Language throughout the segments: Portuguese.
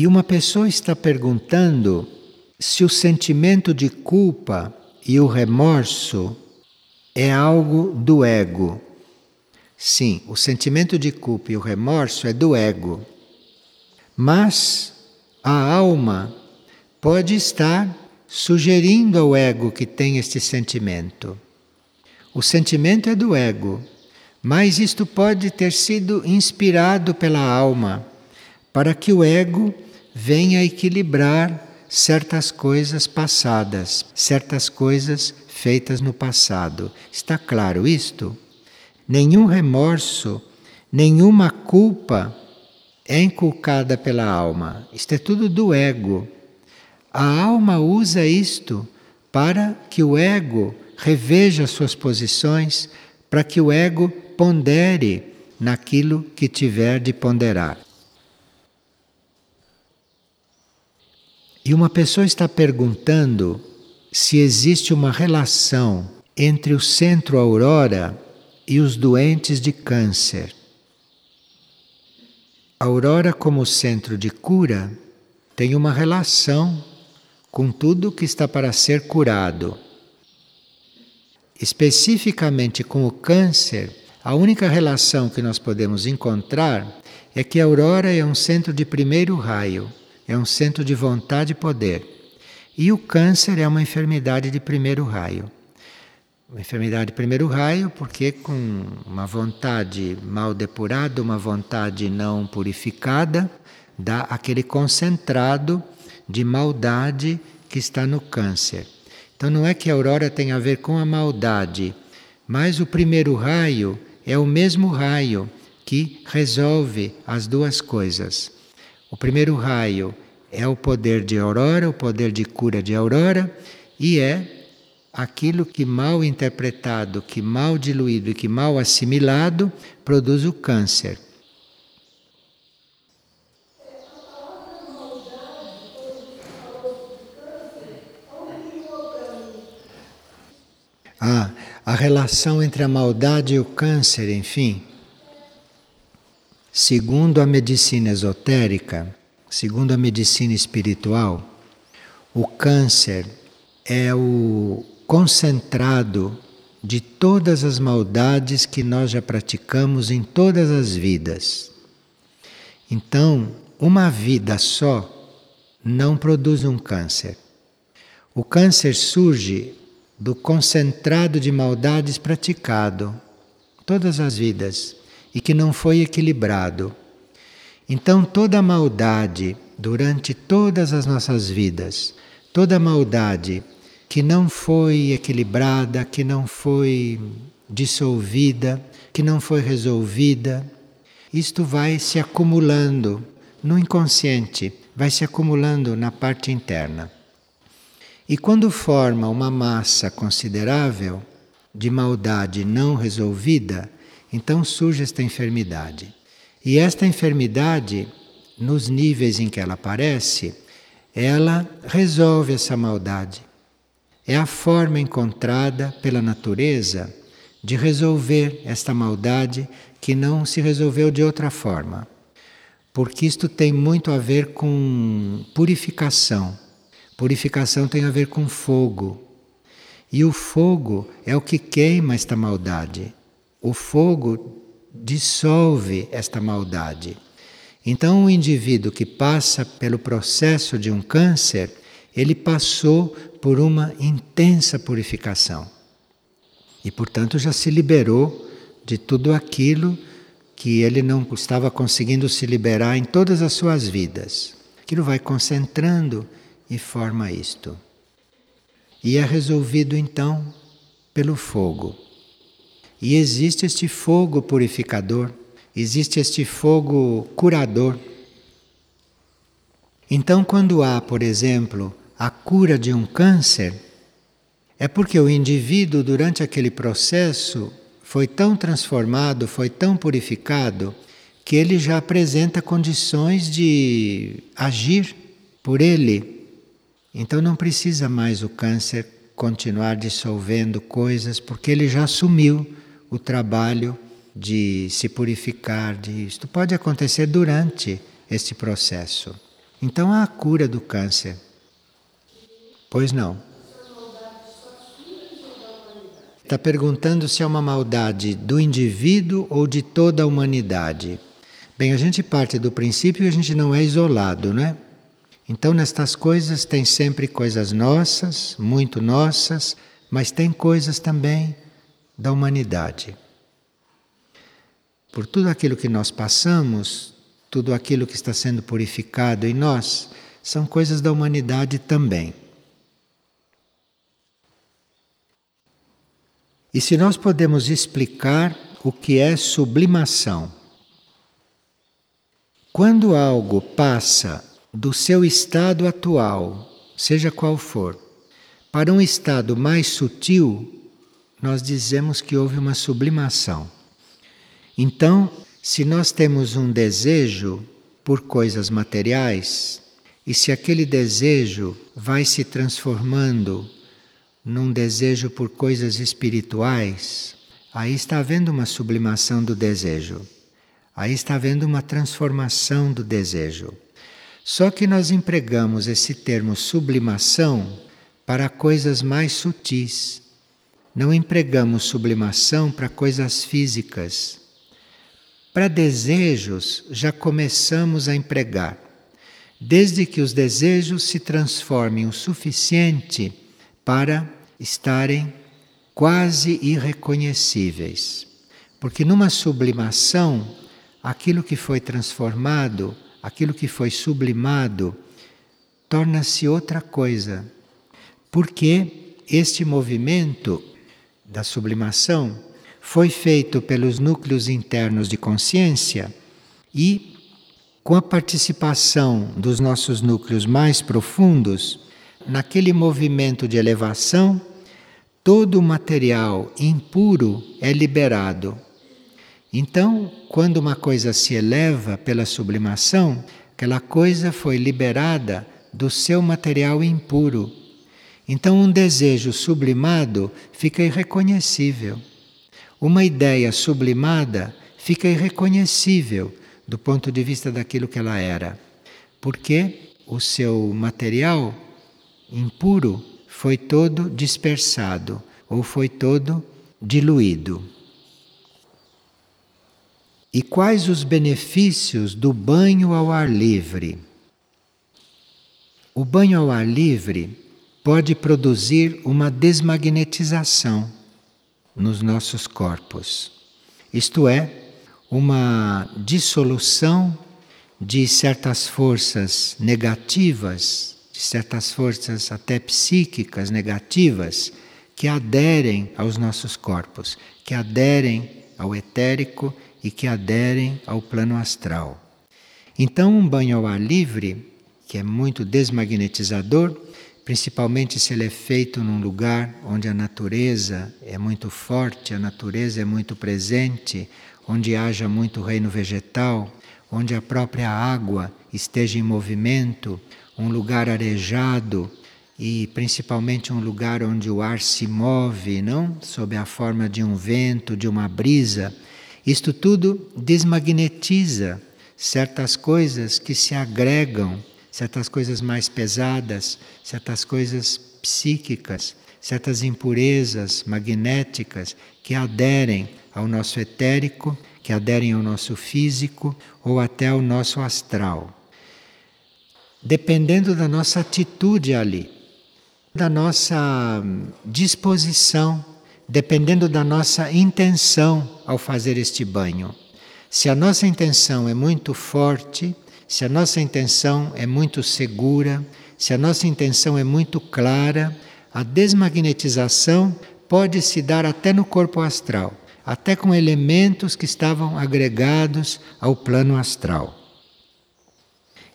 E uma pessoa está perguntando se o sentimento de culpa e o remorso é algo do ego. Sim, o sentimento de culpa e o remorso é do ego. Mas a alma pode estar sugerindo ao ego que tem este sentimento. O sentimento é do ego, mas isto pode ter sido inspirado pela alma para que o ego venha equilibrar certas coisas passadas, certas coisas feitas no passado. Está claro isto? Nenhum remorso, nenhuma culpa é inculcada pela alma. Isto é tudo do ego. A alma usa isto para que o ego reveja suas posições, para que o ego pondere naquilo que tiver de ponderar. E uma pessoa está perguntando se existe uma relação entre o centro aurora e os doentes de câncer. A aurora, como centro de cura, tem uma relação com tudo que está para ser curado. Especificamente com o câncer, a única relação que nós podemos encontrar é que a aurora é um centro de primeiro raio é um centro de vontade e poder. E o câncer é uma enfermidade de primeiro raio. Uma enfermidade de primeiro raio, porque com uma vontade mal depurada, uma vontade não purificada, dá aquele concentrado de maldade que está no câncer. Então não é que a aurora tem a ver com a maldade, mas o primeiro raio é o mesmo raio que resolve as duas coisas. O primeiro raio é o poder de aurora, o poder de cura de aurora, e é aquilo que mal interpretado, que mal diluído e que mal assimilado produz o câncer. Ah, a relação entre a maldade e o câncer, enfim. Segundo a medicina esotérica, segundo a medicina espiritual, o câncer é o concentrado de todas as maldades que nós já praticamos em todas as vidas. Então, uma vida só não produz um câncer. O câncer surge do concentrado de maldades praticado todas as vidas e que não foi equilibrado. Então, toda maldade durante todas as nossas vidas, toda maldade que não foi equilibrada, que não foi dissolvida, que não foi resolvida, isto vai se acumulando no inconsciente, vai se acumulando na parte interna. E quando forma uma massa considerável de maldade não resolvida, então surge esta enfermidade. E esta enfermidade, nos níveis em que ela aparece, ela resolve essa maldade. É a forma encontrada pela natureza de resolver esta maldade que não se resolveu de outra forma. Porque isto tem muito a ver com purificação. Purificação tem a ver com fogo. E o fogo é o que queima esta maldade. O fogo dissolve esta maldade. Então, o indivíduo que passa pelo processo de um câncer, ele passou por uma intensa purificação. E, portanto, já se liberou de tudo aquilo que ele não estava conseguindo se liberar em todas as suas vidas. Aquilo vai concentrando e forma isto. E é resolvido então pelo fogo. E existe este fogo purificador, existe este fogo curador. Então, quando há, por exemplo, a cura de um câncer, é porque o indivíduo, durante aquele processo, foi tão transformado, foi tão purificado, que ele já apresenta condições de agir por ele. Então não precisa mais o câncer continuar dissolvendo coisas, porque ele já assumiu o trabalho de se purificar disto. Pode acontecer durante este processo. Então há a cura do câncer. Pois não. Está perguntando se é uma maldade do indivíduo ou de toda a humanidade. Bem, a gente parte do princípio que a gente não é isolado, né? Então, nestas coisas, tem sempre coisas nossas, muito nossas, mas tem coisas também da humanidade. Por tudo aquilo que nós passamos, tudo aquilo que está sendo purificado em nós, são coisas da humanidade também. E se nós podemos explicar o que é sublimação? Quando algo passa do seu estado atual, seja qual for, para um estado mais sutil, nós dizemos que houve uma sublimação. Então, se nós temos um desejo por coisas materiais, e se aquele desejo vai se transformando num desejo por coisas espirituais, aí está havendo uma sublimação do desejo. Aí está havendo uma transformação do desejo. Só que nós empregamos esse termo sublimação para coisas mais sutis. Não empregamos sublimação para coisas físicas. Para desejos já começamos a empregar. Desde que os desejos se transformem o suficiente para estarem quase irreconhecíveis. Porque numa sublimação, aquilo que foi transformado, aquilo que foi sublimado, torna-se outra coisa. Porque este movimento da sublimação foi feito pelos núcleos internos de consciência e, com a participação dos nossos núcleos mais profundos, naquele movimento de elevação, todo o material impuro é liberado. Então, quando uma coisa se eleva pela sublimação, aquela coisa foi liberada do seu material impuro. Então, um desejo sublimado fica irreconhecível. Uma ideia sublimada fica irreconhecível do ponto de vista daquilo que ela era, porque o seu material impuro foi todo dispersado ou foi todo diluído. E quais os benefícios do banho ao ar livre? O banho ao ar livre pode produzir uma desmagnetização nos nossos corpos. Isto é, uma dissolução de certas forças negativas de certas forças até psíquicas negativas que aderem aos nossos corpos, que aderem ao etérico e que aderem ao plano astral. Então, um banho ao ar livre, que é muito desmagnetizador, principalmente se ele é feito num lugar onde a natureza é muito forte, a natureza é muito presente, onde haja muito reino vegetal, onde a própria água esteja em movimento, um lugar arejado e principalmente um lugar onde o ar se move, não? Sob a forma de um vento, de uma brisa. Isto tudo desmagnetiza certas coisas que se agregam, certas coisas mais pesadas, certas coisas psíquicas, certas impurezas magnéticas que aderem ao nosso etérico, que aderem ao nosso físico ou até ao nosso astral dependendo da nossa atitude ali, da nossa disposição, dependendo da nossa intenção ao fazer este banho. Se a nossa intenção é muito forte, se a nossa intenção é muito segura, se a nossa intenção é muito clara, a desmagnetização pode se dar até no corpo astral, até com elementos que estavam agregados ao plano astral.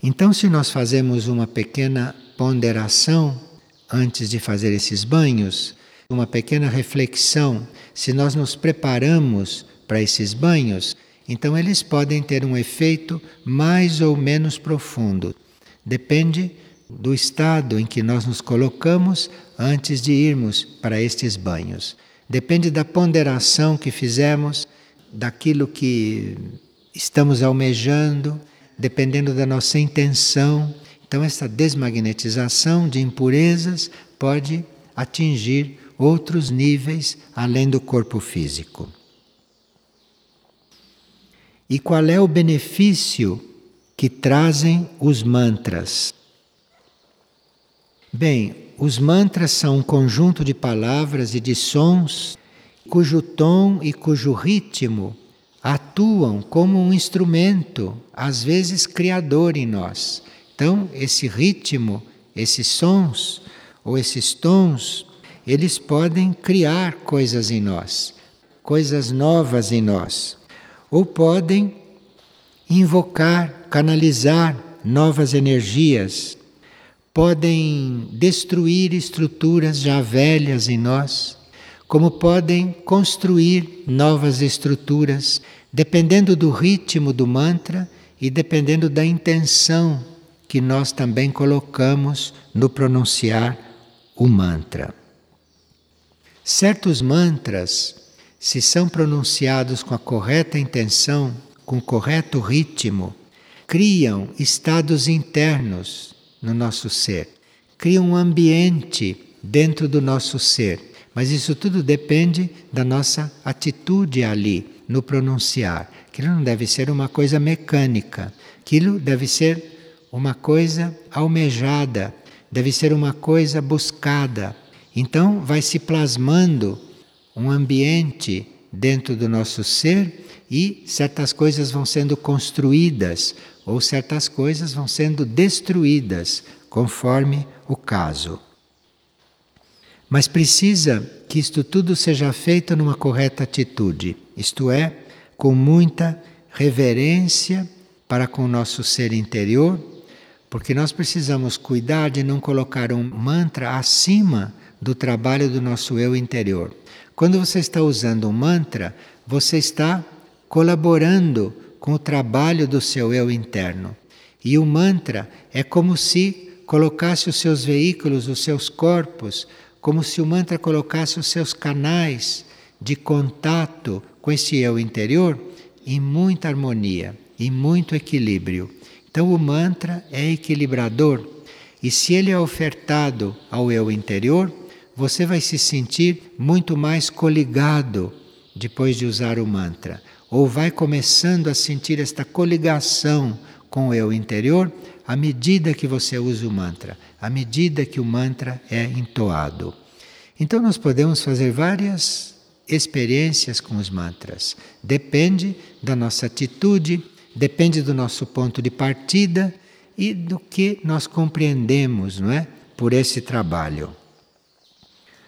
Então, se nós fazemos uma pequena ponderação antes de fazer esses banhos, uma pequena reflexão, se nós nos preparamos para esses banhos, então eles podem ter um efeito mais ou menos profundo. Depende do estado em que nós nos colocamos antes de irmos para estes banhos. Depende da ponderação que fizemos, daquilo que estamos almejando dependendo da nossa intenção Então, essa desmagnetização de impurezas pode atingir outros níveis além do corpo físico. E qual é o benefício que trazem os mantras? Bem, os mantras são um conjunto de palavras e de sons cujo tom e cujo ritmo atuam como um instrumento, às vezes criador em nós. Então, esse ritmo, esses sons ou esses tons, eles podem criar coisas em nós, coisas novas em nós, ou podem invocar, canalizar novas energias, podem destruir estruturas já velhas em nós, como podem construir novas estruturas, dependendo do ritmo do mantra e dependendo da intenção que nós também colocamos no pronunciar o mantra. Certos mantras, se são pronunciados com a correta intenção, com o correto ritmo, criam estados internos no nosso ser, criam um ambiente dentro do nosso ser. Mas isso tudo depende da nossa atitude ali, no pronunciar. Aquilo não deve ser uma coisa mecânica, aquilo deve ser uma coisa almejada, deve ser uma coisa buscada. Então vai se plasmando um ambiente dentro do nosso ser e certas coisas vão sendo construídas ou certas coisas vão sendo destruídas, conforme o caso. Mas precisa que isto tudo seja feito numa correta atitude, isto é, com muita reverência para com o nosso ser interior porque nós precisamos cuidar de não colocar um mantra acima do trabalho do nosso eu interior. Quando você está usando um mantra, você está colaborando com o trabalho do seu eu interno. E o mantra é como se colocasse os seus veículos, os seus corpos, como se o mantra colocasse os seus canais de contato com esse eu interior em muita harmonia, em muito equilíbrio. Então o mantra é equilibrador e se ele é ofertado ao eu interior, você vai se sentir muito mais coligado depois de usar o mantra, ou vai começando a sentir esta coligação com o eu interior à medida que você usa o mantra, à medida que o mantra é entoado. Então nós podemos fazer várias experiências com os mantras. Depende da nossa atitude depende do nosso ponto de partida e do que nós compreendemos, não é? Por esse trabalho.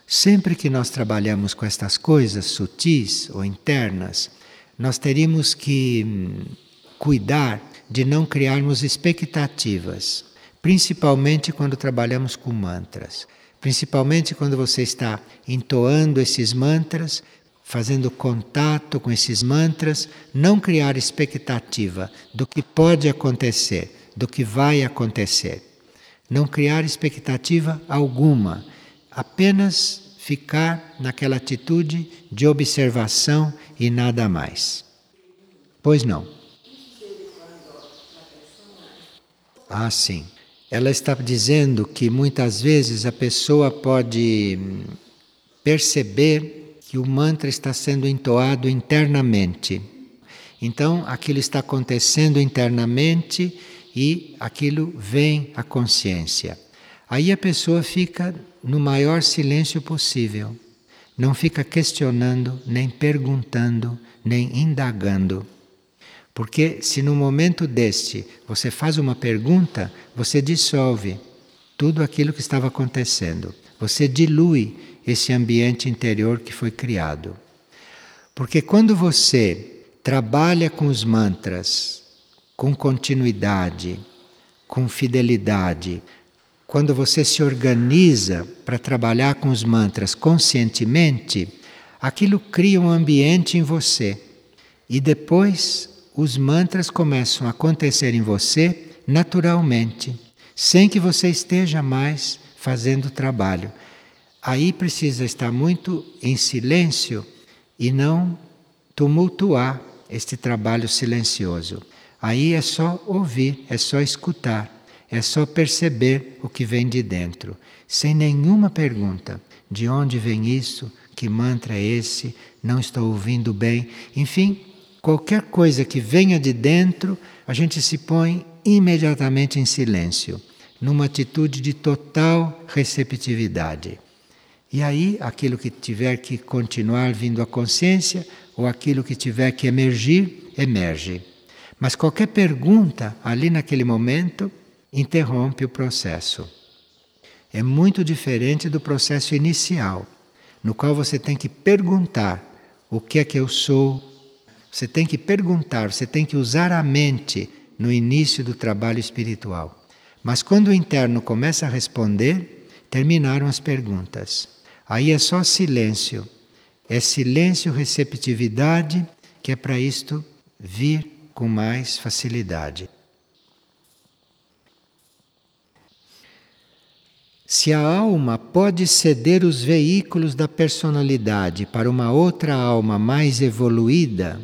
Sempre que nós trabalhamos com estas coisas sutis ou internas, nós teríamos que hum, cuidar de não criarmos expectativas, principalmente quando trabalhamos com mantras. Principalmente quando você está entoando esses mantras, fazendo contato com esses mantras, não criar expectativa do que pode acontecer, do que vai acontecer. Não criar expectativa alguma, apenas ficar naquela atitude de observação e nada mais. Pois não. Ah, sim. Ela está dizendo que muitas vezes a pessoa pode perceber que o mantra está sendo entoado internamente. Então, aquilo está acontecendo internamente e aquilo vem à consciência. Aí a pessoa fica no maior silêncio possível. Não fica questionando, nem perguntando, nem indagando. Porque se no momento deste você faz uma pergunta, você dissolve tudo aquilo que estava acontecendo. Você dilui esse ambiente interior que foi criado. Porque quando você trabalha com os mantras com continuidade, com fidelidade, quando você se organiza para trabalhar com os mantras conscientemente, aquilo cria um ambiente em você. E depois os mantras começam a acontecer em você naturalmente, sem que você esteja mais fazendo trabalho. Aí precisa estar muito em silêncio e não tumultuar este trabalho silencioso. Aí é só ouvir, é só escutar. É só perceber o que vem de dentro, sem nenhuma pergunta. De onde vem isso? Que mantra é esse? Não estou ouvindo bem. Enfim, qualquer coisa que venha de dentro, a gente se põe imediatamente em silêncio, numa atitude de total receptividade. E aí, aquilo que tiver que continuar vindo à consciência, ou aquilo que tiver que emergir, emerge. Mas qualquer pergunta ali naquele momento interrompe o processo. É muito diferente do processo inicial, no qual você tem que perguntar o que é que eu sou. Você tem que perguntar, você tem que usar a mente no início do trabalho espiritual. Mas quando o interno começa a responder, terminaram as perguntas. Aí é só silêncio. É silêncio, receptividade, que é para isto vir com mais facilidade. Se a alma pode ceder os veículos da personalidade para uma outra alma mais evoluída,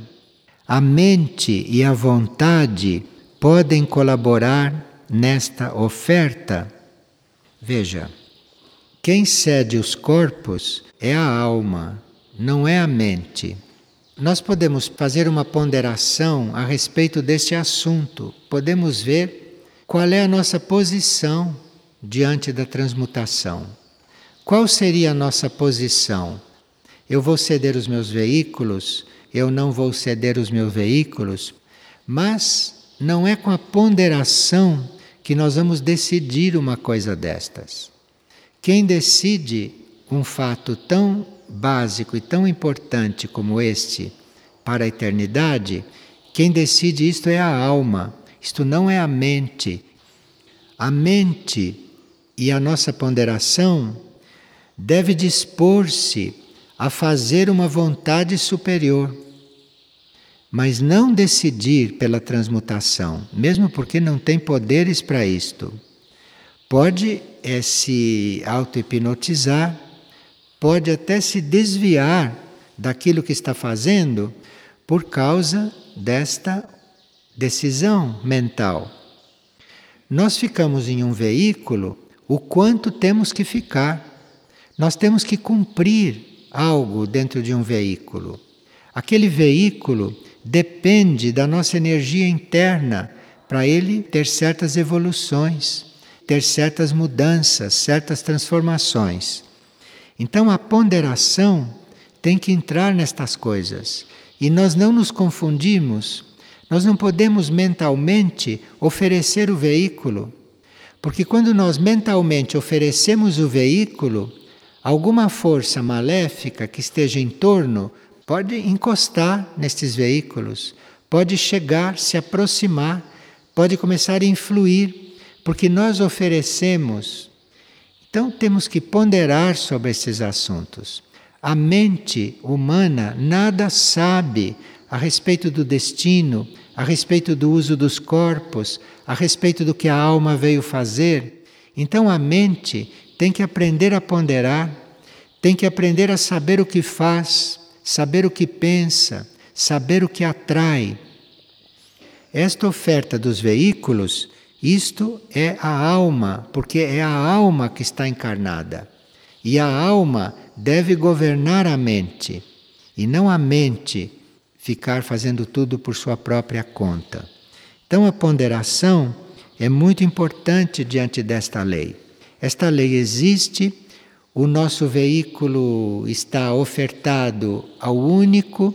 a mente e a vontade podem colaborar nesta oferta. Veja, quem cede os corpos é a alma, não é a mente. Nós podemos fazer uma ponderação a respeito deste assunto, podemos ver qual é a nossa posição diante da transmutação. Qual seria a nossa posição? Eu vou ceder os meus veículos, eu não vou ceder os meus veículos, mas não é com a ponderação que nós vamos decidir uma coisa destas. Quem decide um fato tão básico e tão importante como este para a eternidade, quem decide isto é a alma, isto não é a mente. A mente e a nossa ponderação deve dispor-se a fazer uma vontade superior, mas não decidir pela transmutação, mesmo porque não tem poderes para isto. Pode é se auto-hipnotizar pode até se desviar daquilo que está fazendo por causa desta decisão mental. Nós ficamos em um veículo o quanto temos que ficar. Nós temos que cumprir algo dentro de um veículo. Aquele veículo depende da nossa energia interna para ele ter certas evoluções, ter certas mudanças, certas transformações. Então a ponderação tem que entrar nestas coisas. E nós não nos confundimos, nós não podemos mentalmente oferecer o veículo. Porque quando nós mentalmente oferecemos o veículo, alguma força maléfica que esteja em torno pode encostar nestes veículos, pode chegar, se aproximar, pode começar a influir, porque nós oferecemos então temos que ponderar sobre esses assuntos. A mente humana nada sabe a respeito do destino, a respeito do uso dos corpos, a respeito do que a alma veio fazer. Então a mente tem que aprender a ponderar, tem que aprender a saber o que faz, saber o que pensa, saber o que atrai. Esta oferta dos veículos isto é a alma, porque é a alma que está encarnada. E a alma deve governar a mente, e não a mente ficar fazendo tudo por sua própria conta. Então a ponderação é muito importante diante desta lei. Esta lei existe, o nosso veículo está ofertado ao único,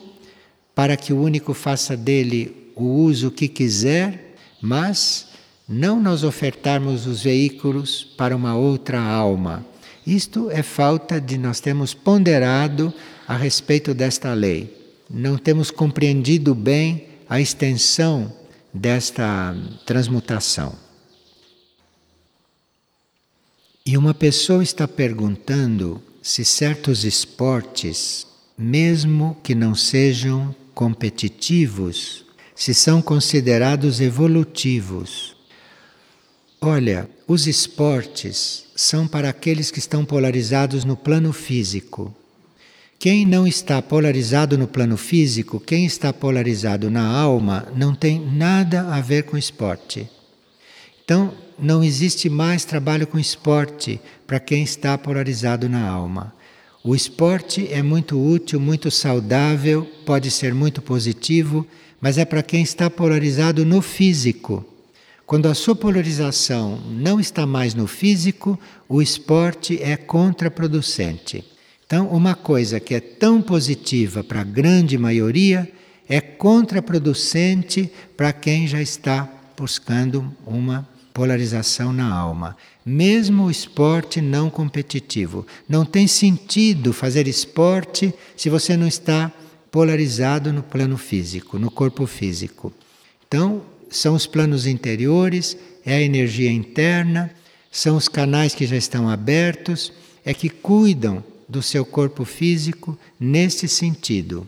para que o único faça dele o uso que quiser, mas não nós ofertarmos os veículos para uma outra alma. Isto é falta de nós termos ponderado a respeito desta lei. Não temos compreendido bem a extensão desta transmutação. E uma pessoa está perguntando se certos esportes, mesmo que não sejam competitivos, se são considerados evolutivos. Olha, os esportes são para aqueles que estão polarizados no plano físico. Quem não está polarizado no plano físico, quem está polarizado na alma, não tem nada a ver com esporte. Então, não existe mais trabalho com esporte para quem está polarizado na alma. O esporte é muito útil, muito saudável, pode ser muito positivo, mas é para quem está polarizado no físico. Quando a sua polarização não está mais no físico, o esporte é contraproducente. Então, uma coisa que é tão positiva para a grande maioria é contraproducente para quem já está buscando uma polarização na alma. Mesmo o esporte não competitivo. Não tem sentido fazer esporte se você não está polarizado no plano físico, no corpo físico. Então, são os planos interiores, é a energia interna, são os canais que já estão abertos, é que cuidam do seu corpo físico nesse sentido.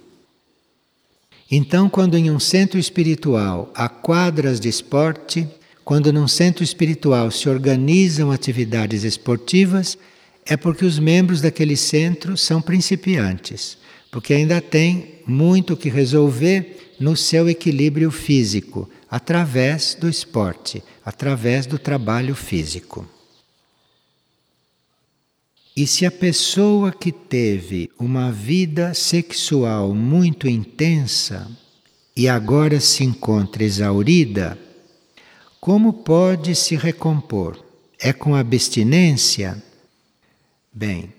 Então, quando em um centro espiritual há quadras de esporte, quando num centro espiritual se organizam atividades esportivas, é porque os membros daquele centro são principiantes, porque ainda tem muito que resolver no seu equilíbrio físico, através do esporte, através do trabalho físico. E se a pessoa que teve uma vida sexual muito intensa e agora se encontra exaurida, como pode se recompor? É com abstinência? Bem,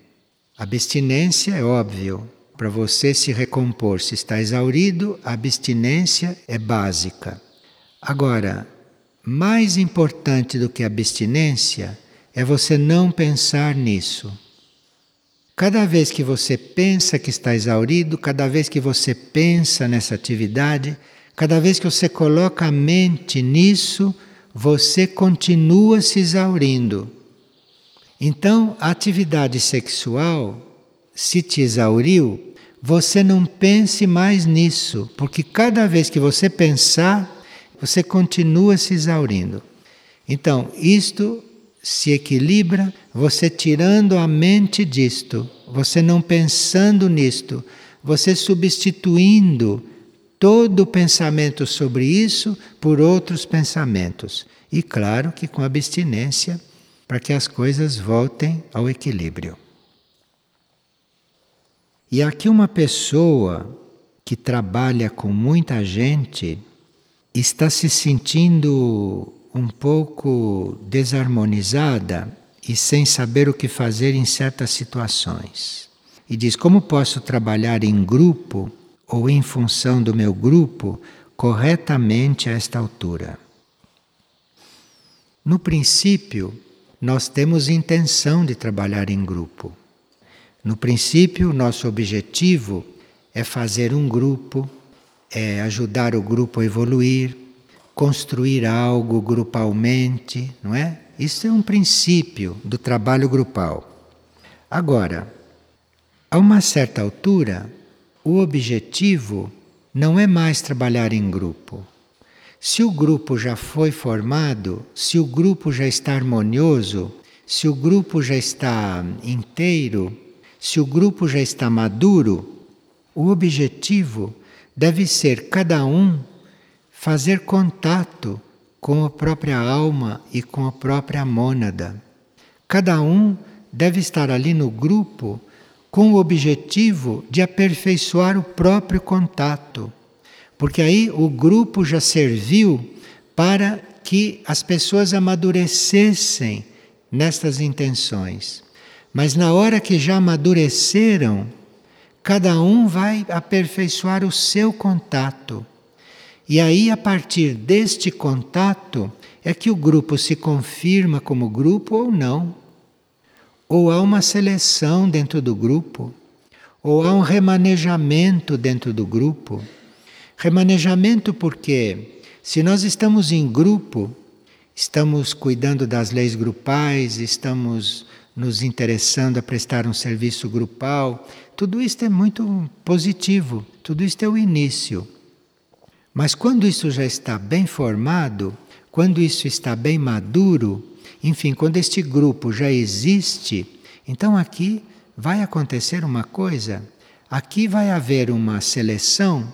abstinência é óbvio. Para você se recompor, se está exaurido, a abstinência é básica. Agora, mais importante do que abstinência é você não pensar nisso. Cada vez que você pensa que está exaurido, cada vez que você pensa nessa atividade, cada vez que você coloca a mente nisso, você continua se exaurindo. Então, a atividade sexual, se te exauriu, você não pense mais nisso, porque cada vez que você pensar, você continua se exaurindo. Então, isto se equilibra você tirando a mente disto, você não pensando nisto, você substituindo todo o pensamento sobre isso por outros pensamentos. E claro que com abstinência, para que as coisas voltem ao equilíbrio. E aqui uma pessoa que trabalha com muita gente, está se sentindo um pouco desarmonizada e sem saber o que fazer em certas situações. E diz: como posso trabalhar em grupo ou em função do meu grupo corretamente a esta altura? No princípio, nós temos intenção de trabalhar em grupo. No princípio, nosso objetivo é fazer um grupo é ajudar o grupo a evoluir, construir algo grupalmente, não é? Isso é um princípio do trabalho grupal. Agora, a uma certa altura, o objetivo não é mais trabalhar em grupo. Se o grupo já foi formado, se o grupo já está harmonioso, se o grupo já está inteiro, se o grupo já está maduro, o objetivo deve ser cada um fazer contato com a própria alma e com a própria mônada. Cada um deve estar ali no grupo com o objetivo de aperfeiçoar o próprio contato. Porque aí o grupo já serviu para que as pessoas amadurecessem nestas intenções. Mas na hora que já amadureceram, cada um vai aperfeiçoar o seu contato. E aí, a partir deste contato, é que o grupo se confirma como grupo ou não. Ou há uma seleção dentro do grupo, ou há um remanejamento dentro do grupo. Remanejamento porque, se nós estamos em grupo, estamos cuidando das leis grupais, estamos nos interessando a prestar um serviço grupal, tudo isto é muito positivo, tudo isto é o início. Mas quando isso já está bem formado, quando isso está bem maduro, enfim, quando este grupo já existe, então aqui vai acontecer uma coisa. Aqui vai haver uma seleção,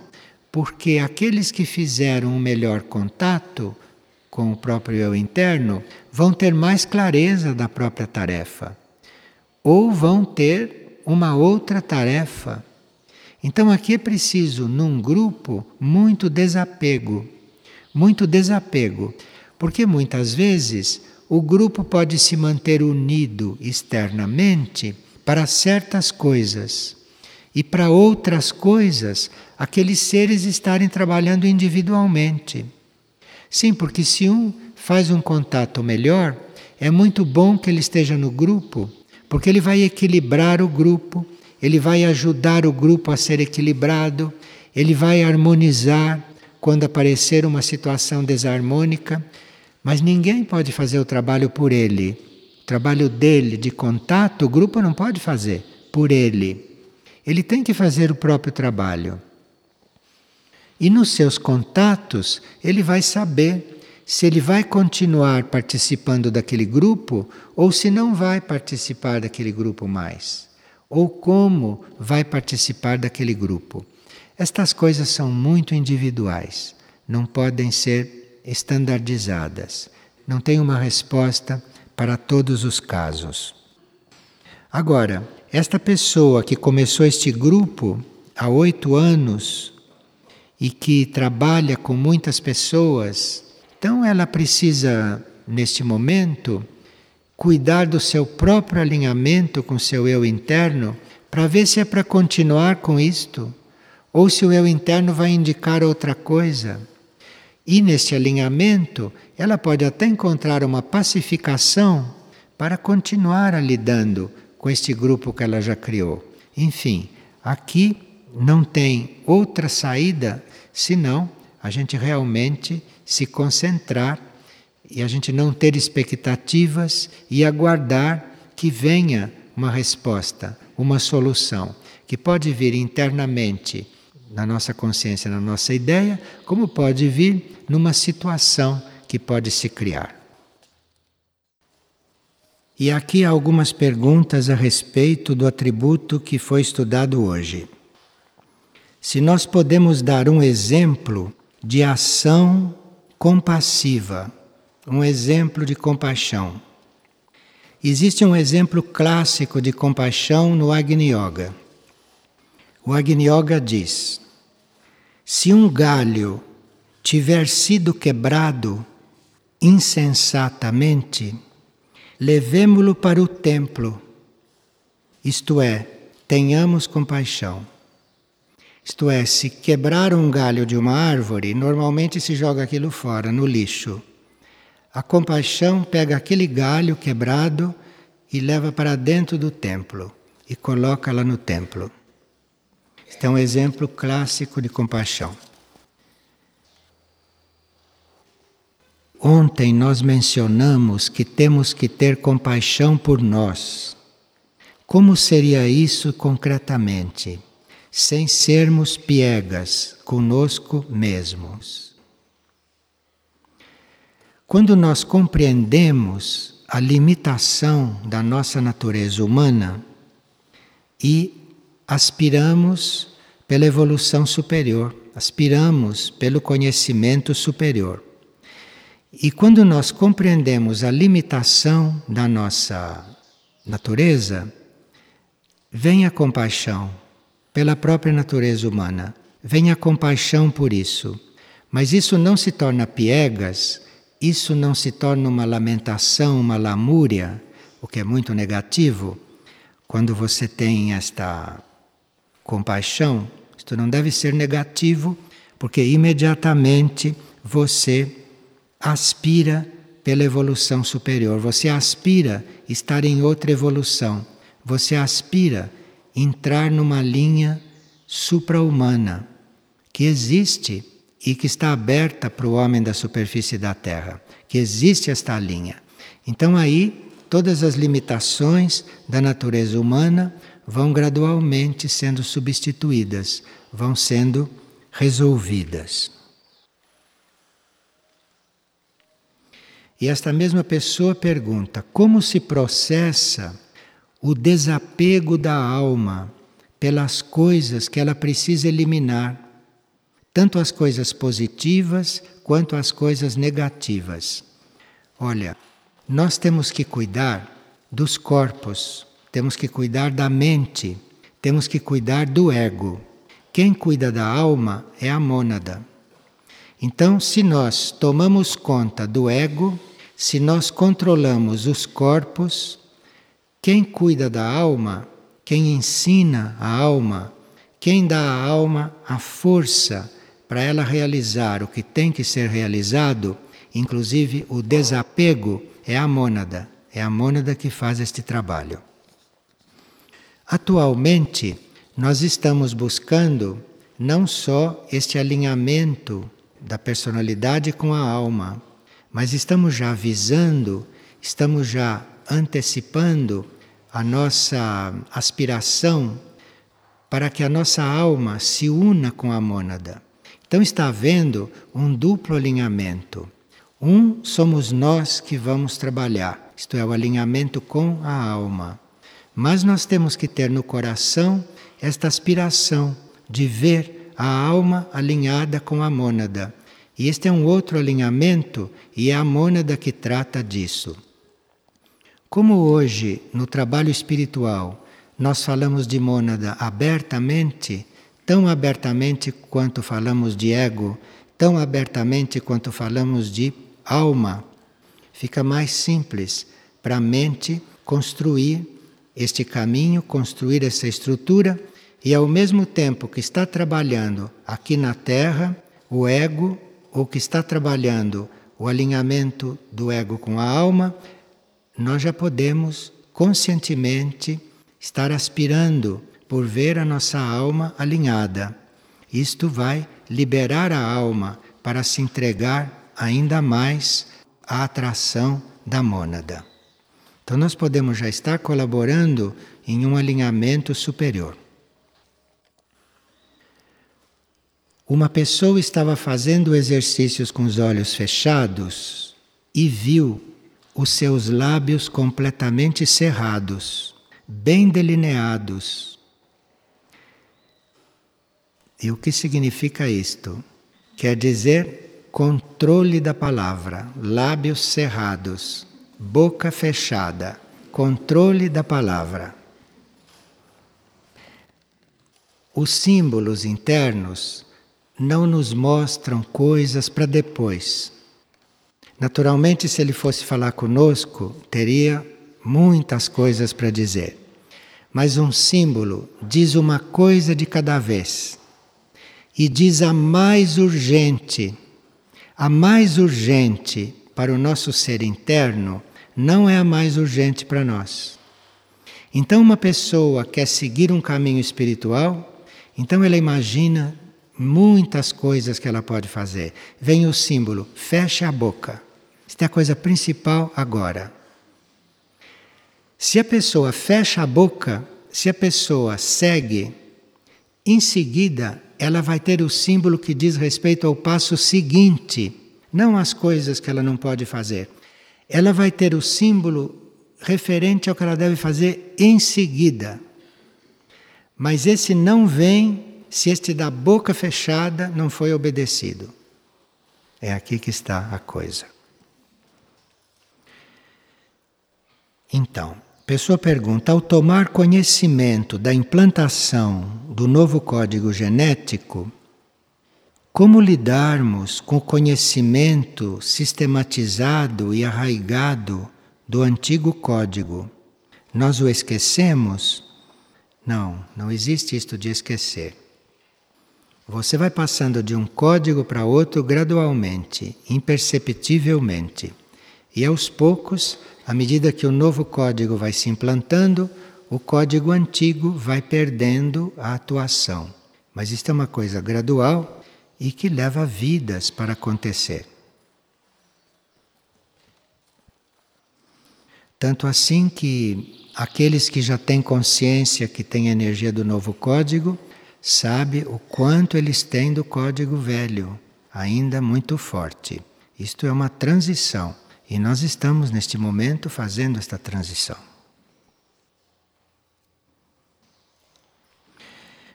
porque aqueles que fizeram o melhor contato com o próprio eu interno, vão ter mais clareza da própria tarefa. Ou vão ter uma outra tarefa. Então aqui é preciso, num grupo, muito desapego. Muito desapego. Porque muitas vezes o grupo pode se manter unido externamente para certas coisas. E para outras coisas, aqueles seres estarem trabalhando individualmente. Sim, porque se um faz um contato melhor, é muito bom que ele esteja no grupo, porque ele vai equilibrar o grupo, ele vai ajudar o grupo a ser equilibrado, ele vai harmonizar quando aparecer uma situação desarmônica, mas ninguém pode fazer o trabalho por ele. O trabalho dele de contato, o grupo não pode fazer por ele. Ele tem que fazer o próprio trabalho. E nos seus contatos, ele vai saber se ele vai continuar participando daquele grupo ou se não vai participar daquele grupo mais, ou como vai participar daquele grupo. Estas coisas são muito individuais, não podem ser estandardizadas. Não tem uma resposta para todos os casos. Agora, esta pessoa que começou este grupo há oito anos e que trabalha com muitas pessoas, então ela precisa, neste momento, cuidar do seu próprio alinhamento com seu eu interno para ver se é para continuar com isto ou se o eu interno vai indicar outra coisa. E neste alinhamento, ela pode até encontrar uma pacificação para continuar lidando com este grupo que ela já criou. Enfim, aqui não tem outra saída senão a gente realmente se concentrar e a gente não ter expectativas e aguardar que venha uma resposta, uma solução, que pode vir internamente na nossa consciência, na nossa ideia, como pode vir numa situação que pode se criar. E aqui há algumas perguntas a respeito do atributo que foi estudado hoje. Se nós podemos dar um exemplo de ação compassiva, um exemplo de compaixão. Existe um exemplo clássico de compaixão no Agni Yoga. O Agni Yoga diz: se um galho tiver sido quebrado insensatamente, levemo-lo para o templo, isto é, tenhamos compaixão. Isto é, se quebrar um galho de uma árvore, normalmente se joga aquilo fora, no lixo. A compaixão pega aquele galho quebrado e leva para dentro do templo e coloca lá no templo. Este é um exemplo clássico de compaixão. Ontem nós mencionamos que temos que ter compaixão por nós. Como seria isso concretamente? sem sermos piegas conosco mesmos. Quando nós compreendemos a limitação da nossa natureza humana e aspiramos pela evolução superior, aspiramos pelo conhecimento superior. E quando nós compreendemos a limitação da nossa natureza, vem a compaixão, pela própria natureza humana. Vem a compaixão por isso. Mas isso não se torna piegas, isso não se torna uma lamentação, uma lamúria, o que é muito negativo. Quando você tem esta compaixão, isto não deve ser negativo, porque imediatamente você aspira pela evolução superior, você aspira estar em outra evolução, você aspira entrar numa linha supra-humana que existe e que está aberta para o homem da superfície da Terra, que existe esta linha. Então aí todas as limitações da natureza humana vão gradualmente sendo substituídas, vão sendo resolvidas. E esta mesma pessoa pergunta: como se processa o desapego da alma pelas coisas que ela precisa eliminar, tanto as coisas positivas quanto as coisas negativas. Olha, nós temos que cuidar dos corpos, temos que cuidar da mente, temos que cuidar do ego. Quem cuida da alma é a mônada. Então, se nós tomamos conta do ego, se nós controlamos os corpos, quem cuida da alma, quem ensina a alma, quem dá à alma a força para ela realizar o que tem que ser realizado, inclusive o desapego, é a mônada. É a mônada que faz este trabalho. Atualmente, nós estamos buscando não só este alinhamento da personalidade com a alma, mas estamos já avisando, estamos já antecipando a nossa aspiração para que a nossa alma se una com a mônada. Então está havendo um duplo alinhamento. Um somos nós que vamos trabalhar, isto é, o alinhamento com a alma. Mas nós temos que ter no coração esta aspiração de ver a alma alinhada com a mônada. E este é um outro alinhamento e é a mônada que trata disso. Como hoje, no trabalho espiritual, nós falamos de mônada abertamente, tão abertamente quanto falamos de ego, tão abertamente quanto falamos de alma, fica mais simples para a mente construir este caminho, construir essa estrutura e ao mesmo tempo que está trabalhando aqui na Terra, o ego, ou que está trabalhando o alinhamento do ego com a alma, nós já podemos conscientemente estar aspirando por ver a nossa alma alinhada. Isto vai liberar a alma para se entregar ainda mais a atração da mônada. Então, nós podemos já estar colaborando em um alinhamento superior. Uma pessoa estava fazendo exercícios com os olhos fechados e viu os seus lábios completamente cerrados, bem delineados. E o que significa isto? Quer dizer controle da palavra, lábios cerrados, boca fechada, controle da palavra. Os símbolos internos não nos mostram coisas para depois. Naturalmente, se ele fosse falar conosco, teria muitas coisas para dizer. Mas um símbolo diz uma coisa de cada vez e diz a mais urgente a mais urgente para o nosso ser interno não é a mais urgente para nós. Então, uma pessoa quer seguir um caminho espiritual, então ela imagina muitas coisas que ela pode fazer. Vem o símbolo, feche a boca. Esta é a coisa principal agora. Se a pessoa fecha a boca, se a pessoa segue, em seguida ela vai ter o símbolo que diz respeito ao passo seguinte, não as coisas que ela não pode fazer. Ela vai ter o símbolo referente ao que ela deve fazer em seguida. Mas esse não vem se este da boca fechada não foi obedecido. É aqui que está a coisa. Então, pessoa pergunta: ao tomar conhecimento da implantação do novo código genético, como lidarmos com o conhecimento sistematizado e arraigado do antigo código? Nós o esquecemos? Não, não existe isto de esquecer. Você vai passando de um código para outro gradualmente, imperceptivelmente. E aos poucos à medida que o novo código vai se implantando, o código antigo vai perdendo a atuação. Mas isto é uma coisa gradual e que leva vidas para acontecer. Tanto assim que aqueles que já têm consciência que têm energia do novo código, sabe o quanto eles têm do código velho, ainda muito forte. Isto é uma transição. E nós estamos neste momento fazendo esta transição.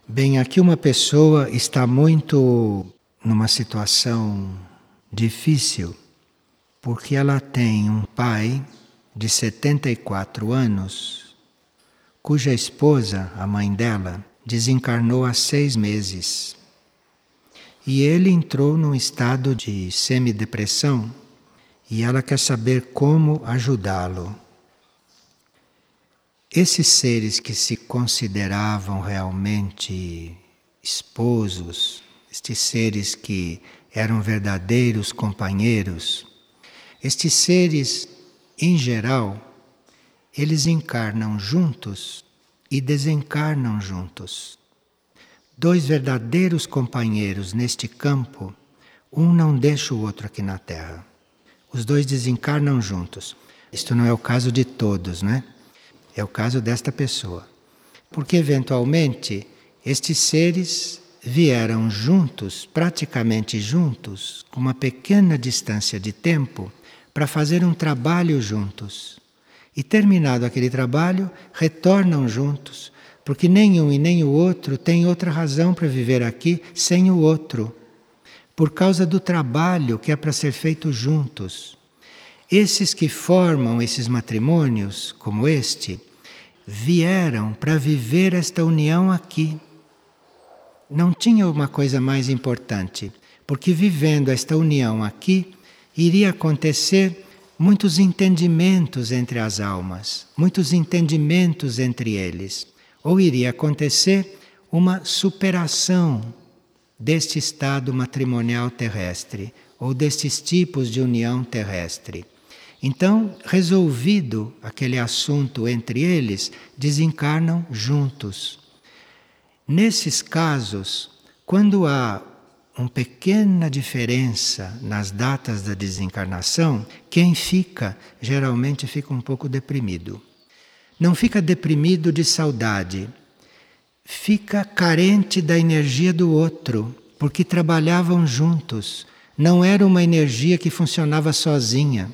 Bem, aqui uma pessoa está muito numa situação difícil, porque ela tem um pai de 74 anos, cuja esposa, a mãe dela, desencarnou há seis meses. E ele entrou num estado de semidepressão e ela quer saber como ajudá-lo. Esses seres que se consideravam realmente esposos, estes seres que eram verdadeiros companheiros, estes seres, em geral, eles encarnam juntos e desencarnam juntos. Dois verdadeiros companheiros neste campo, um não deixa o outro aqui na Terra. Os dois desencarnam juntos. Isto não é o caso de todos, né? É o caso desta pessoa. Porque, eventualmente, estes seres vieram juntos, praticamente juntos, com uma pequena distância de tempo, para fazer um trabalho juntos. E, terminado aquele trabalho, retornam juntos, porque nenhum e nem o outro tem outra razão para viver aqui sem o outro, por causa do trabalho que é para ser feito juntos. Esses que formam esses matrimônios, como este, vieram para viver esta união aqui. Não tinha uma coisa mais importante, porque vivendo esta união aqui, iria acontecer muitos entendimentos entre as almas, muitos entendimentos entre eles, ou iria acontecer uma superação deste estado matrimonial terrestre, ou destes tipos de união terrestre. Então, resolvido aquele assunto entre eles, desencarnam juntos. Nesses casos, quando há uma pequena diferença nas datas da desencarnação, quem fica geralmente fica um pouco deprimido. Não fica deprimido de saudade, fica carente da energia do outro, porque trabalhavam juntos. Não era uma energia que funcionava sozinha.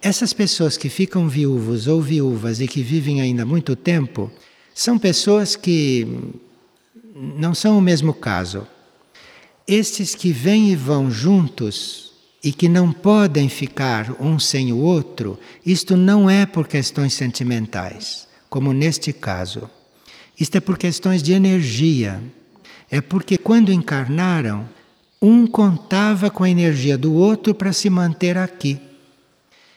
Essas pessoas que ficam viúvos ou viúvas e que vivem ainda muito tempo, são pessoas que não são o mesmo caso. Estes que vêm e vão juntos e que não podem ficar um sem o outro, isto não é por questões sentimentais, como neste caso. Isto é por questões de energia. É porque quando encarnaram, um contava com a energia do outro para se manter aqui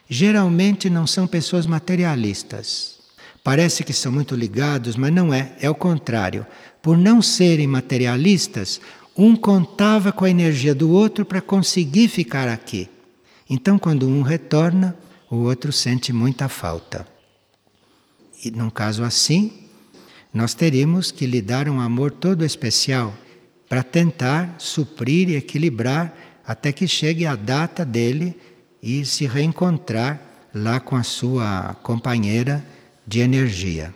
geralmente não são pessoas materialistas. Parece que são muito ligados, mas não é, é o contrário. Por não serem materialistas, um contava com a energia do outro para conseguir ficar aqui. Então, quando um retorna, o outro sente muita falta. E num caso assim, nós teríamos que lhe dar um amor todo especial para tentar suprir e equilibrar até que chegue a data dele e se reencontrar lá com a sua companheira de energia.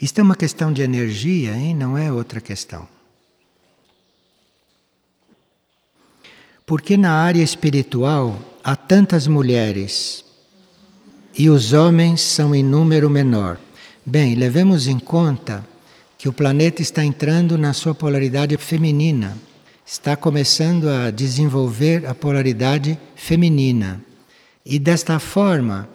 Isto é uma questão de energia, hein? não é outra questão. Porque na área espiritual há tantas mulheres e os homens são em número menor? Bem, levemos em conta que o planeta está entrando na sua polaridade feminina está começando a desenvolver a polaridade feminina. E desta forma,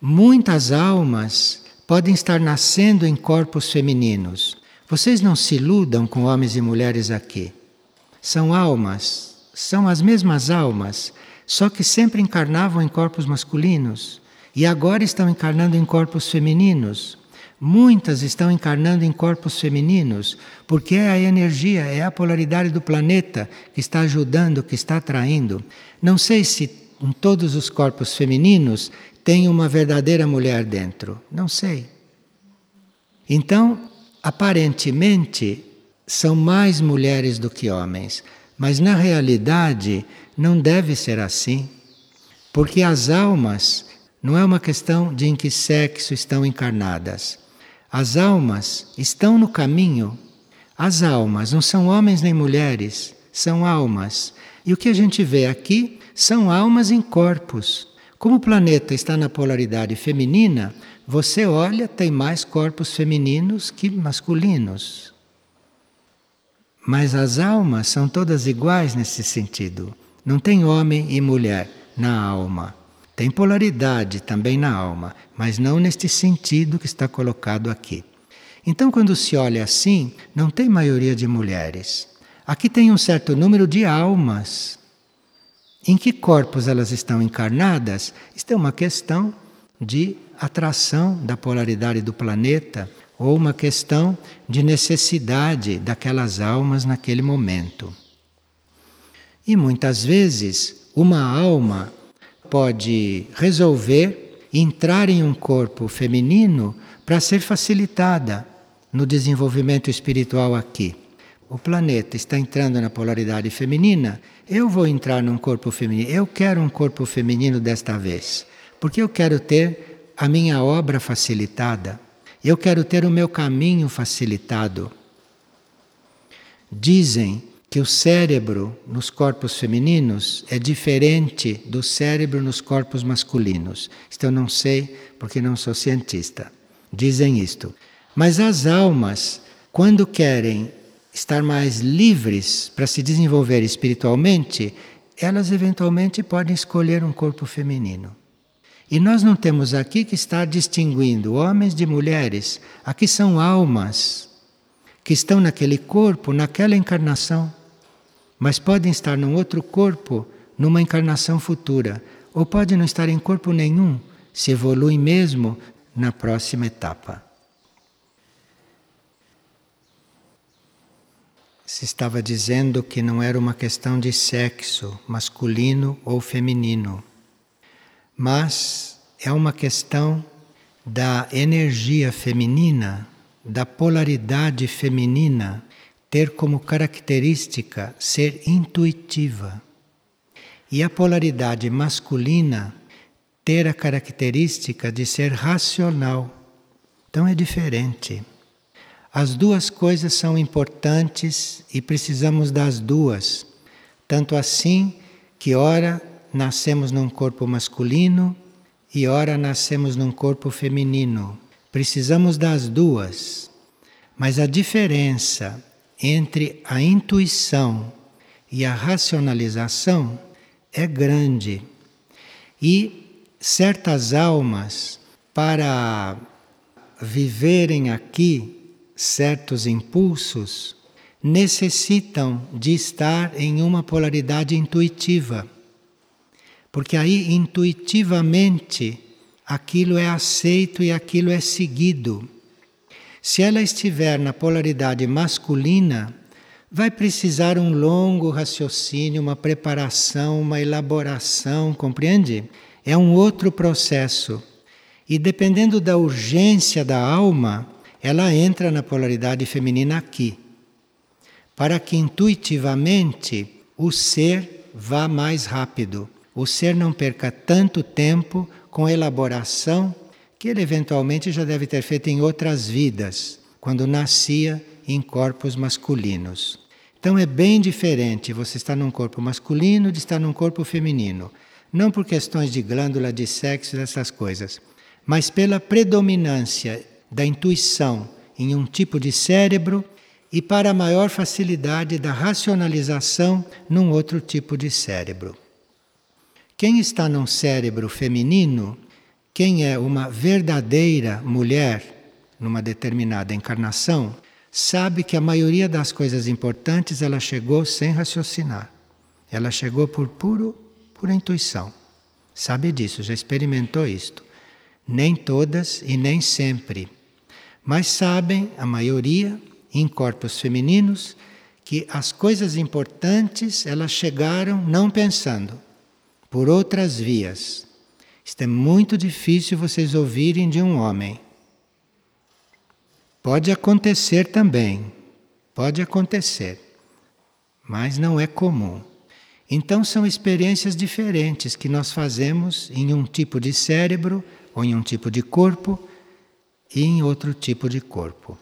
muitas almas podem estar nascendo em corpos femininos. Vocês não se iludam com homens e mulheres aqui. São almas, são as mesmas almas, só que sempre encarnavam em corpos masculinos e agora estão encarnando em corpos femininos. Muitas estão encarnando em corpos femininos, porque é a energia, é a polaridade do planeta que está ajudando, que está atraindo. Não sei se em todos os corpos femininos tem uma verdadeira mulher dentro. Não sei. Então, aparentemente, são mais mulheres do que homens, mas na realidade não deve ser assim, porque as almas não é uma questão de em que sexo estão encarnadas. As almas estão no caminho. As almas não são homens nem mulheres, são almas. E o que a gente vê aqui são almas em corpos. Como o planeta está na polaridade feminina, você olha, tem mais corpos femininos que masculinos. Mas as almas são todas iguais nesse sentido. Não tem homem e mulher na alma. Tem polaridade também na alma, mas não neste sentido que está colocado aqui. Então, quando se olha assim, não tem maioria de mulheres. Aqui tem um certo número de almas. Em que corpos elas estão encarnadas? Isto é uma questão de atração da polaridade do planeta ou uma questão de necessidade daquelas almas naquele momento. E muitas vezes, uma alma pode resolver entrar em um corpo feminino para ser facilitada no desenvolvimento espiritual aqui. O planeta está entrando na polaridade feminina, eu vou entrar num corpo feminino. Eu quero um corpo feminino desta vez, porque eu quero ter a minha obra facilitada. Eu quero ter o meu caminho facilitado. Dizem que o cérebro nos corpos femininos é diferente do cérebro nos corpos masculinos. Isto eu não sei porque não sou cientista. Dizem isto. Mas as almas, quando querem estar mais livres para se desenvolver espiritualmente, elas eventualmente podem escolher um corpo feminino. E nós não temos aqui que estar distinguindo homens de mulheres. Aqui são almas que estão naquele corpo, naquela encarnação mas podem estar num outro corpo numa encarnação futura, ou podem não estar em corpo nenhum, se evolui mesmo na próxima etapa. Se estava dizendo que não era uma questão de sexo, masculino ou feminino, mas é uma questão da energia feminina, da polaridade feminina ter como característica ser intuitiva. E a polaridade masculina ter a característica de ser racional. Então é diferente. As duas coisas são importantes e precisamos das duas. Tanto assim que, ora, nascemos num corpo masculino e, ora, nascemos num corpo feminino. Precisamos das duas. Mas a diferença entre a intuição e a racionalização é grande. E certas almas, para viverem aqui certos impulsos, necessitam de estar em uma polaridade intuitiva. Porque aí, intuitivamente, aquilo é aceito e aquilo é seguido. Se ela estiver na polaridade masculina, vai precisar um longo raciocínio, uma preparação, uma elaboração, compreende? É um outro processo. E dependendo da urgência da alma, ela entra na polaridade feminina aqui. Para que intuitivamente o ser vá mais rápido, o ser não perca tanto tempo com elaboração que ele eventualmente já deve ter feito em outras vidas, quando nascia em corpos masculinos. Então é bem diferente você estar num corpo masculino de estar num corpo feminino. Não por questões de glândula, de sexo, dessas coisas, mas pela predominância da intuição em um tipo de cérebro e para a maior facilidade da racionalização num outro tipo de cérebro. Quem está num cérebro feminino quem é uma verdadeira mulher numa determinada encarnação sabe que a maioria das coisas importantes ela chegou sem raciocinar. Ela chegou por puro pura intuição. Sabe disso, já experimentou isto. Nem todas e nem sempre. Mas sabem, a maioria, em corpos femininos, que as coisas importantes elas chegaram não pensando, por outras vias. Isto é muito difícil vocês ouvirem de um homem. Pode acontecer também, pode acontecer, mas não é comum. Então são experiências diferentes que nós fazemos em um tipo de cérebro ou em um tipo de corpo e em outro tipo de corpo.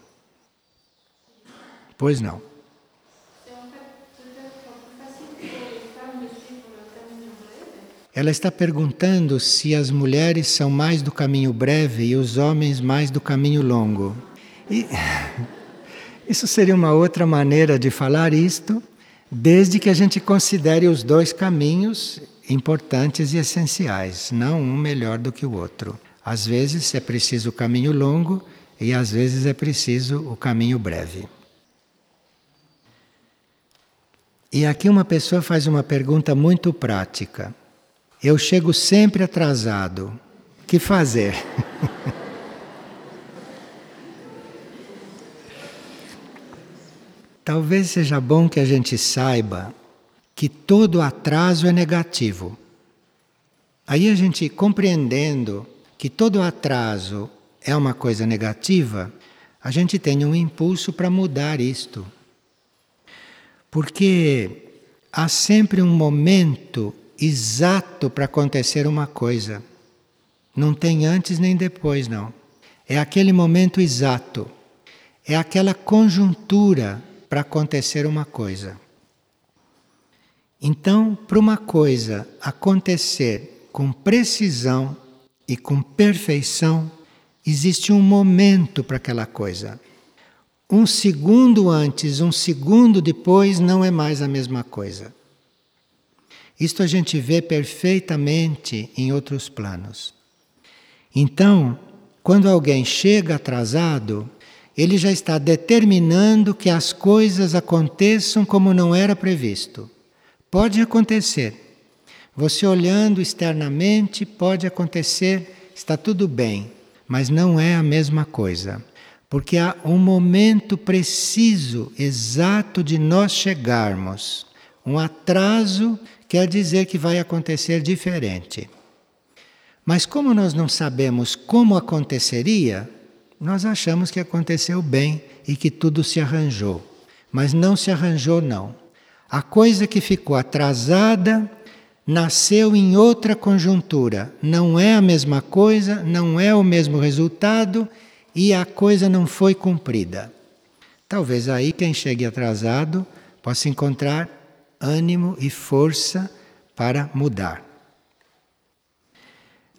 Pois não. Ela está perguntando se as mulheres são mais do caminho breve e os homens mais do caminho longo. E Isso seria uma outra maneira de falar isto, desde que a gente considere os dois caminhos importantes e essenciais, não um melhor do que o outro. Às vezes é preciso o caminho longo e às vezes é preciso o caminho breve. E aqui uma pessoa faz uma pergunta muito prática. Eu chego sempre atrasado. Que fazer? Talvez seja bom que a gente saiba que todo atraso é negativo. Aí a gente compreendendo que todo atraso é uma coisa negativa, a gente tem um impulso para mudar isto. Porque há sempre um momento exato para acontecer uma coisa. Não tem antes nem depois, não. É aquele momento exato. É aquela conjuntura para acontecer uma coisa. Então, para uma coisa acontecer com precisão e com perfeição, existe um momento para aquela coisa. Um segundo antes, um segundo depois não é mais a mesma coisa. Isto a gente vê perfeitamente em outros planos. Então, quando alguém chega atrasado, ele já está determinando que as coisas aconteçam como não era previsto. Pode acontecer. Você olhando externamente, pode acontecer, está tudo bem, mas não é a mesma coisa. Porque há um momento preciso, exato de nós chegarmos. Um atraso quer dizer que vai acontecer diferente. Mas como nós não sabemos como aconteceria, nós achamos que aconteceu bem e que tudo se arranjou. Mas não se arranjou, não. A coisa que ficou atrasada nasceu em outra conjuntura. Não é a mesma coisa, não é o mesmo resultado e a coisa não foi cumprida. Talvez aí quem chegue atrasado possa encontrar ânimo e força para mudar.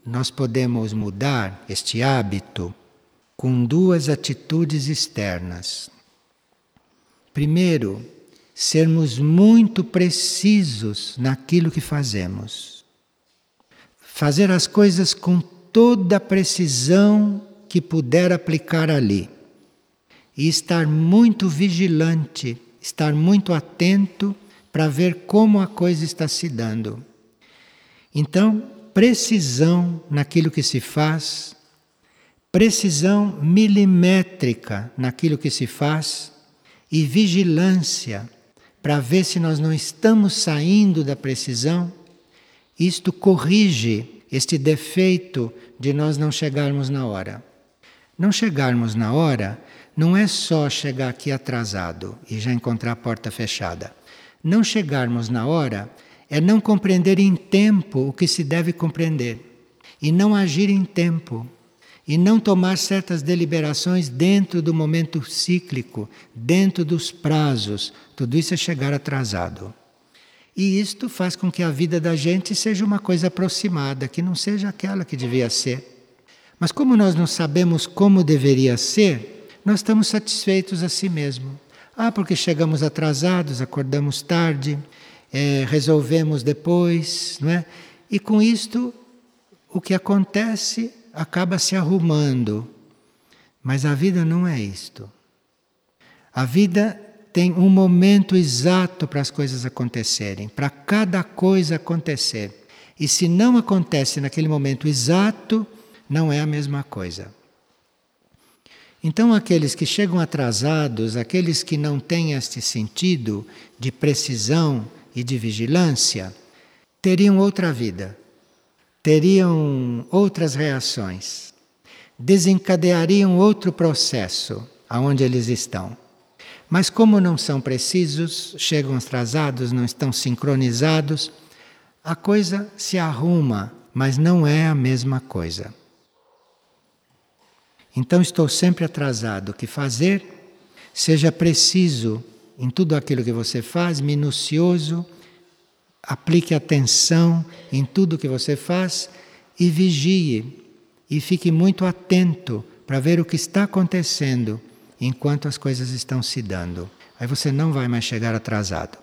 Nós podemos mudar este hábito com duas atitudes externas. Primeiro, sermos muito precisos naquilo que fazemos. Fazer as coisas com toda a precisão que puder aplicar ali. E estar muito vigilante, estar muito atento para ver como a coisa está se dando. Então, precisão naquilo que se faz, precisão milimétrica naquilo que se faz e vigilância para ver se nós não estamos saindo da precisão. Isto corrige este defeito de nós não chegarmos na hora. Não chegarmos na hora não é só chegar aqui atrasado e já encontrar a porta fechada. Não chegarmos na hora é não compreender em tempo o que se deve compreender e não agir em tempo e não tomar certas deliberações dentro do momento cíclico, dentro dos prazos. Tudo isso é chegar atrasado. E isto faz com que a vida da gente seja uma coisa aproximada, que não seja aquela que devia ser. Mas como nós não sabemos como deveria ser, nós estamos satisfeitos a si mesmo. Ah, porque chegamos atrasados, acordamos tarde, é, resolvemos depois, não é? E com isto, o que acontece acaba se arrumando. Mas a vida não é isto. A vida tem um momento exato para as coisas acontecerem, para cada coisa acontecer. E se não acontece naquele momento exato, não é a mesma coisa. Então, aqueles que chegam atrasados, aqueles que não têm este sentido de precisão e de vigilância, teriam outra vida teriam outras reações, desencadeariam outro processo aonde eles estão. Mas como não são precisos, chegam atrasados, não estão sincronizados, a coisa se arruma, mas não é a mesma coisa. Então estou sempre atrasado. O que fazer? Seja preciso em tudo aquilo que você faz, minucioso aplique atenção em tudo que você faz e vigie e fique muito atento para ver o que está acontecendo enquanto as coisas estão se dando. Aí você não vai mais chegar atrasado.